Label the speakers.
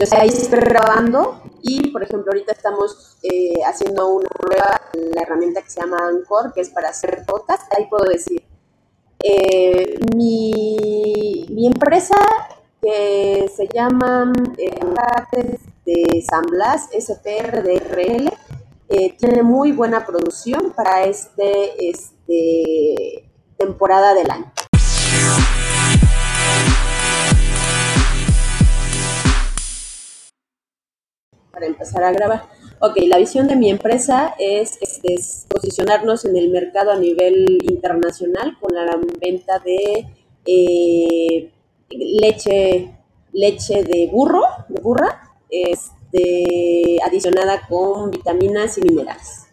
Speaker 1: Entonces ahí estoy grabando y, por ejemplo, ahorita estamos eh, haciendo una prueba en la herramienta que se llama Anchor, que es para hacer podcast. Ahí puedo decir, eh, mi, mi, empresa que se llama eh, de San Blas, SPRDRL, eh, tiene muy buena producción para este, este temporada del año. Para empezar a grabar. Ok, la visión de mi empresa es, posicionarnos en el mercado a nivel internacional con la venta de eh, leche, leche de burro, de burra, este, adicionada con vitaminas y minerales.